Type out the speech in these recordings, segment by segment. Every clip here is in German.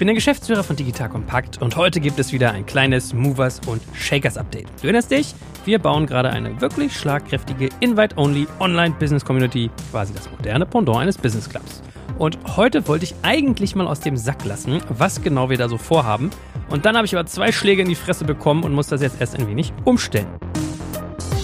Ich bin der Geschäftsführer von Digital Compact und heute gibt es wieder ein kleines Movers und Shakers Update. Du erinnerst dich? Wir bauen gerade eine wirklich schlagkräftige Invite-Only Online-Business-Community, quasi das moderne Pendant eines Business Clubs. Und heute wollte ich eigentlich mal aus dem Sack lassen, was genau wir da so vorhaben. Und dann habe ich aber zwei Schläge in die Fresse bekommen und muss das jetzt erst ein wenig umstellen.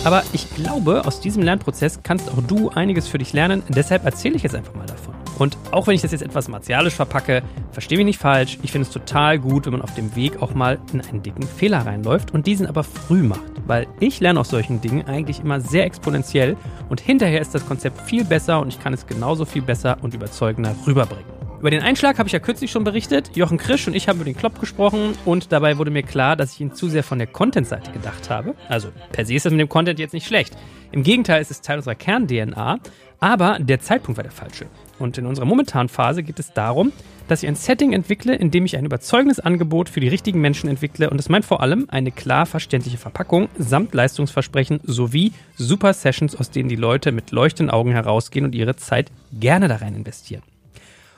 Aber ich glaube, aus diesem Lernprozess kannst auch du einiges für dich lernen. Deshalb erzähle ich jetzt einfach mal davon. Und auch wenn ich das jetzt etwas martialisch verpacke, verstehe mich nicht falsch, ich finde es total gut, wenn man auf dem Weg auch mal in einen dicken Fehler reinläuft und diesen aber früh macht. Weil ich lerne aus solchen Dingen eigentlich immer sehr exponentiell und hinterher ist das Konzept viel besser und ich kann es genauso viel besser und überzeugender rüberbringen. Über den Einschlag habe ich ja kürzlich schon berichtet. Jochen Krisch und ich haben über den Klopp gesprochen und dabei wurde mir klar, dass ich ihn zu sehr von der Content-Seite gedacht habe. Also per se ist das mit dem Content jetzt nicht schlecht. Im Gegenteil, es ist Teil unserer Kern-DNA, aber der Zeitpunkt war der falsche. Und in unserer momentanen Phase geht es darum, dass ich ein Setting entwickle, in dem ich ein überzeugendes Angebot für die richtigen Menschen entwickle. Und das meint vor allem eine klar verständliche Verpackung samt Leistungsversprechen sowie super Sessions, aus denen die Leute mit leuchtenden Augen herausgehen und ihre Zeit gerne da rein investieren.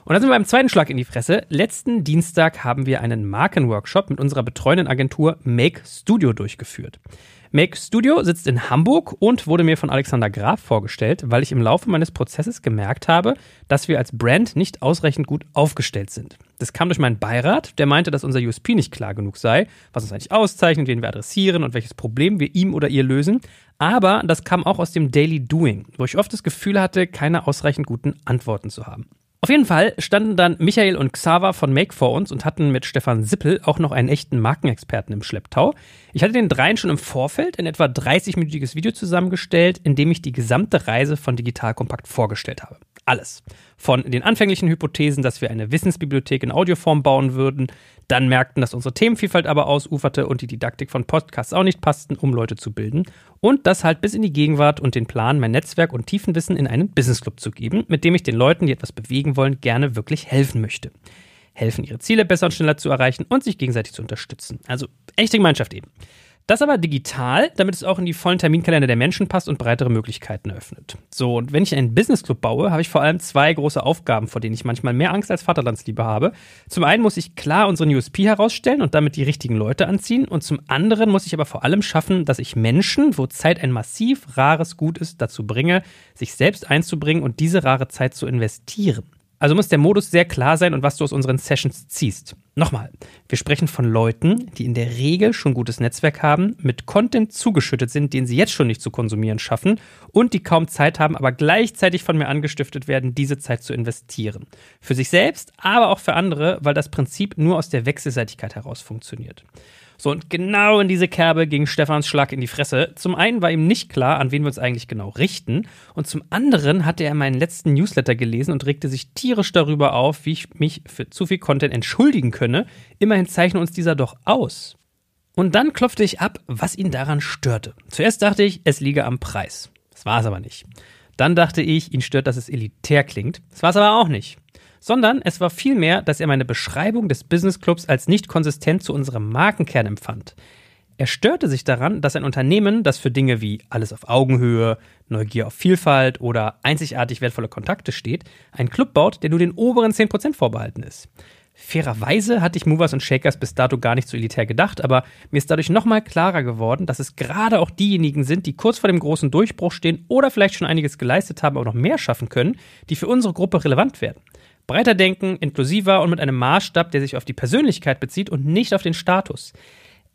Und dann sind wir beim zweiten Schlag in die Fresse. Letzten Dienstag haben wir einen Markenworkshop mit unserer betreuenden Agentur Make Studio durchgeführt. Make Studio sitzt in Hamburg und wurde mir von Alexander Graf vorgestellt, weil ich im Laufe meines Prozesses gemerkt habe, dass wir als Brand nicht ausreichend gut aufgestellt sind. Das kam durch meinen Beirat, der meinte, dass unser USP nicht klar genug sei, was uns eigentlich auszeichnet, wen wir adressieren und welches Problem wir ihm oder ihr lösen. Aber das kam auch aus dem Daily Doing, wo ich oft das Gefühl hatte, keine ausreichend guten Antworten zu haben. Auf jeden Fall standen dann Michael und Xaver von Make vor uns und hatten mit Stefan Sippel auch noch einen echten Markenexperten im Schlepptau. Ich hatte den dreien schon im Vorfeld ein etwa 30-minütiges Video zusammengestellt, in dem ich die gesamte Reise von Digital Kompakt vorgestellt habe. Alles. Von den anfänglichen Hypothesen, dass wir eine Wissensbibliothek in Audioform bauen würden, dann merkten, dass unsere Themenvielfalt aber ausuferte und die Didaktik von Podcasts auch nicht passten, um Leute zu bilden. Und das halt bis in die Gegenwart und den Plan, mein Netzwerk und Tiefenwissen in einen Business Club zu geben, mit dem ich den Leuten, die etwas bewegen wollen, gerne wirklich helfen möchte. Helfen, ihre Ziele besser und schneller zu erreichen und sich gegenseitig zu unterstützen. Also echte Gemeinschaft eben. Das aber digital, damit es auch in die vollen Terminkalender der Menschen passt und breitere Möglichkeiten eröffnet. So, und wenn ich einen Business Club baue, habe ich vor allem zwei große Aufgaben, vor denen ich manchmal mehr Angst als Vaterlandsliebe habe. Zum einen muss ich klar unseren USP herausstellen und damit die richtigen Leute anziehen. Und zum anderen muss ich aber vor allem schaffen, dass ich Menschen, wo Zeit ein massiv rares Gut ist, dazu bringe, sich selbst einzubringen und diese rare Zeit zu investieren. Also muss der Modus sehr klar sein und was du aus unseren Sessions ziehst. Nochmal, wir sprechen von Leuten, die in der Regel schon gutes Netzwerk haben, mit Content zugeschüttet sind, den sie jetzt schon nicht zu konsumieren schaffen und die kaum Zeit haben, aber gleichzeitig von mir angestiftet werden, diese Zeit zu investieren. Für sich selbst, aber auch für andere, weil das Prinzip nur aus der Wechselseitigkeit heraus funktioniert. So, und genau in diese Kerbe ging Stefans Schlag in die Fresse. Zum einen war ihm nicht klar, an wen wir uns eigentlich genau richten. Und zum anderen hatte er meinen letzten Newsletter gelesen und regte sich tierisch darüber auf, wie ich mich für zu viel Content entschuldigen könne. Immerhin zeichne uns dieser doch aus. Und dann klopfte ich ab, was ihn daran störte. Zuerst dachte ich, es liege am Preis. Das war es aber nicht. Dann dachte ich, ihn stört, dass es elitär klingt. Das war es aber auch nicht sondern es war vielmehr, dass er meine Beschreibung des Business Clubs als nicht konsistent zu unserem Markenkern empfand. Er störte sich daran, dass ein Unternehmen, das für Dinge wie alles auf Augenhöhe, Neugier auf Vielfalt oder einzigartig wertvolle Kontakte steht, einen Club baut, der nur den oberen 10% vorbehalten ist. Fairerweise hatte ich Movers und Shakers bis dato gar nicht so elitär gedacht, aber mir ist dadurch nochmal klarer geworden, dass es gerade auch diejenigen sind, die kurz vor dem großen Durchbruch stehen oder vielleicht schon einiges geleistet haben, aber noch mehr schaffen können, die für unsere Gruppe relevant werden. Breiter denken, inklusiver und mit einem Maßstab, der sich auf die Persönlichkeit bezieht und nicht auf den Status.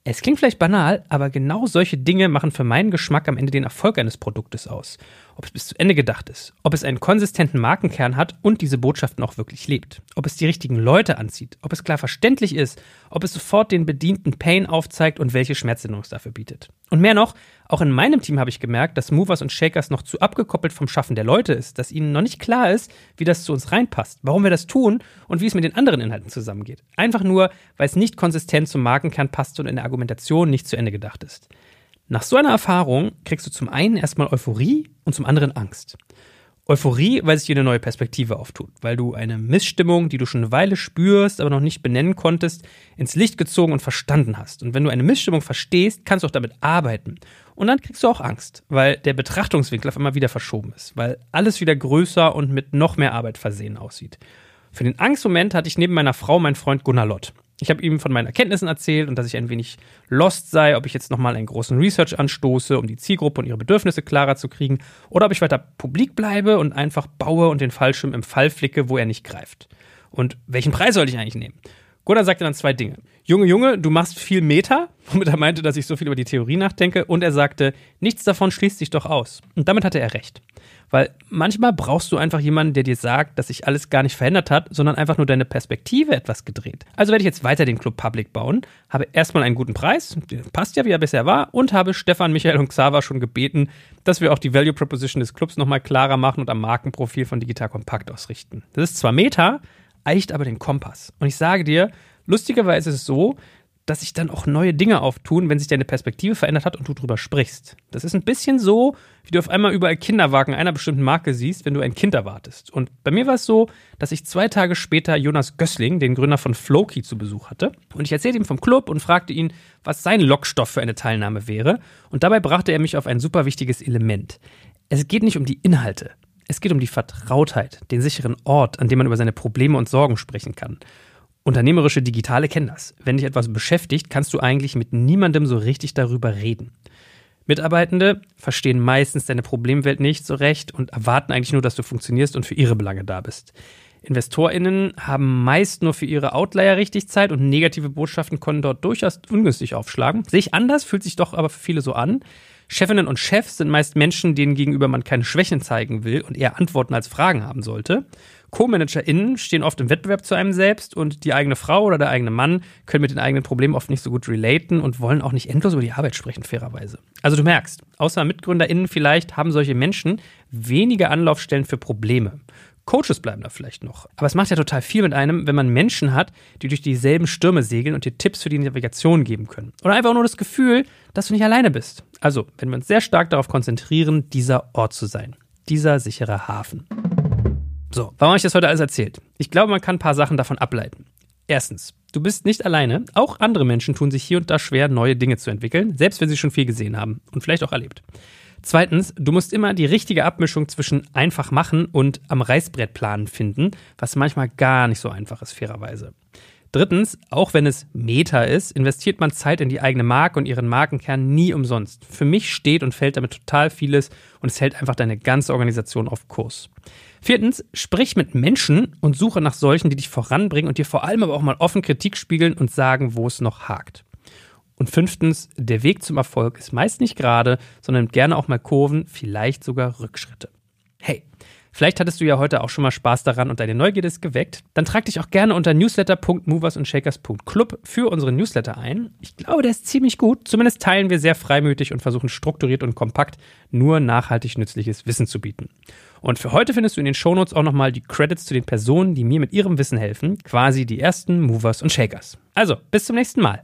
Es klingt vielleicht banal, aber genau solche Dinge machen für meinen Geschmack am Ende den Erfolg eines Produktes aus ob es bis zu Ende gedacht ist, ob es einen konsistenten Markenkern hat und diese Botschaften auch wirklich lebt, ob es die richtigen Leute anzieht, ob es klar verständlich ist, ob es sofort den Bedienten Pain aufzeigt und welche Schmerzlinderung es dafür bietet. Und mehr noch, auch in meinem Team habe ich gemerkt, dass Movers und Shakers noch zu abgekoppelt vom Schaffen der Leute ist, dass ihnen noch nicht klar ist, wie das zu uns reinpasst, warum wir das tun und wie es mit den anderen Inhalten zusammengeht. Einfach nur, weil es nicht konsistent zum Markenkern passt und in der Argumentation nicht zu Ende gedacht ist. Nach so einer Erfahrung kriegst du zum einen erstmal Euphorie und zum anderen Angst. Euphorie, weil sich dir eine neue Perspektive auftut, weil du eine Missstimmung, die du schon eine Weile spürst, aber noch nicht benennen konntest, ins Licht gezogen und verstanden hast. Und wenn du eine Missstimmung verstehst, kannst du auch damit arbeiten. Und dann kriegst du auch Angst, weil der Betrachtungswinkel auf einmal wieder verschoben ist, weil alles wieder größer und mit noch mehr Arbeit versehen aussieht. Für den Angstmoment hatte ich neben meiner Frau meinen Freund Gunnar Lott. Ich habe ihm von meinen Erkenntnissen erzählt und dass ich ein wenig lost sei, ob ich jetzt nochmal einen großen Research anstoße, um die Zielgruppe und ihre Bedürfnisse klarer zu kriegen, oder ob ich weiter publik bleibe und einfach baue und den Fallschirm im Fall flicke, wo er nicht greift. Und welchen Preis sollte ich eigentlich nehmen? Gunnar sagte dann zwei Dinge. Junge, Junge, du machst viel Meta, womit er meinte, dass ich so viel über die Theorie nachdenke. Und er sagte, nichts davon schließt sich doch aus. Und damit hatte er recht. Weil manchmal brauchst du einfach jemanden, der dir sagt, dass sich alles gar nicht verändert hat, sondern einfach nur deine Perspektive etwas gedreht. Also werde ich jetzt weiter den Club Public bauen, habe erstmal einen guten Preis, passt ja, wie er bisher war, und habe Stefan, Michael und Xaver schon gebeten, dass wir auch die Value Proposition des Clubs nochmal klarer machen und am Markenprofil von Digital Compact ausrichten. Das ist zwar Meta, eicht aber den Kompass. Und ich sage dir, lustigerweise ist es so, dass sich dann auch neue Dinge auftun, wenn sich deine Perspektive verändert hat und du drüber sprichst. Das ist ein bisschen so, wie du auf einmal überall Kinderwagen einer bestimmten Marke siehst, wenn du ein Kind erwartest. Und bei mir war es so, dass ich zwei Tage später Jonas Gößling, den Gründer von Flowkey, zu Besuch hatte. Und ich erzählte ihm vom Club und fragte ihn, was sein Lockstoff für eine Teilnahme wäre. Und dabei brachte er mich auf ein super wichtiges Element. Es geht nicht um die Inhalte. Es geht um die Vertrautheit, den sicheren Ort, an dem man über seine Probleme und Sorgen sprechen kann. Unternehmerische Digitale kennen das. Wenn dich etwas beschäftigt, kannst du eigentlich mit niemandem so richtig darüber reden. Mitarbeitende verstehen meistens deine Problemwelt nicht so recht und erwarten eigentlich nur, dass du funktionierst und für ihre Belange da bist. InvestorInnen haben meist nur für ihre Outlier richtig Zeit und negative Botschaften können dort durchaus ungünstig aufschlagen. Sehe ich anders, fühlt sich doch aber für viele so an. Chefinnen und Chefs sind meist Menschen, denen gegenüber man keine Schwächen zeigen will und eher Antworten als Fragen haben sollte. Co-ManagerInnen stehen oft im Wettbewerb zu einem selbst und die eigene Frau oder der eigene Mann können mit den eigenen Problemen oft nicht so gut relaten und wollen auch nicht endlos über die Arbeit sprechen, fairerweise. Also du merkst, außer MitgründerInnen vielleicht haben solche Menschen weniger Anlaufstellen für Probleme. Coaches bleiben da vielleicht noch. Aber es macht ja total viel mit einem, wenn man Menschen hat, die durch dieselben Stürme segeln und dir Tipps für die Navigation geben können. Oder einfach nur das Gefühl, dass du nicht alleine bist. Also, wenn wir uns sehr stark darauf konzentrieren, dieser Ort zu sein. Dieser sichere Hafen. So, warum habe ich das heute alles erzählt? Ich glaube, man kann ein paar Sachen davon ableiten. Erstens, du bist nicht alleine. Auch andere Menschen tun sich hier und da schwer, neue Dinge zu entwickeln, selbst wenn sie schon viel gesehen haben und vielleicht auch erlebt. Zweitens, du musst immer die richtige Abmischung zwischen einfach machen und am Reißbrett planen finden, was manchmal gar nicht so einfach ist, fairerweise. Drittens, auch wenn es Meta ist, investiert man Zeit in die eigene Marke und ihren Markenkern nie umsonst. Für mich steht und fällt damit total vieles und es hält einfach deine ganze Organisation auf Kurs. Viertens, sprich mit Menschen und suche nach solchen, die dich voranbringen und dir vor allem aber auch mal offen Kritik spiegeln und sagen, wo es noch hakt. Und fünftens, der Weg zum Erfolg ist meist nicht gerade, sondern gerne auch mal Kurven, vielleicht sogar Rückschritte. Hey, Vielleicht hattest du ja heute auch schon mal Spaß daran und deine Neugierde ist geweckt. Dann trag dich auch gerne unter newsletter.moversundshakers.club für unseren Newsletter ein. Ich glaube, der ist ziemlich gut. Zumindest teilen wir sehr freimütig und versuchen strukturiert und kompakt nur nachhaltig nützliches Wissen zu bieten. Und für heute findest du in den Shownotes auch nochmal die Credits zu den Personen, die mir mit ihrem Wissen helfen. Quasi die ersten Movers und Shakers. Also, bis zum nächsten Mal.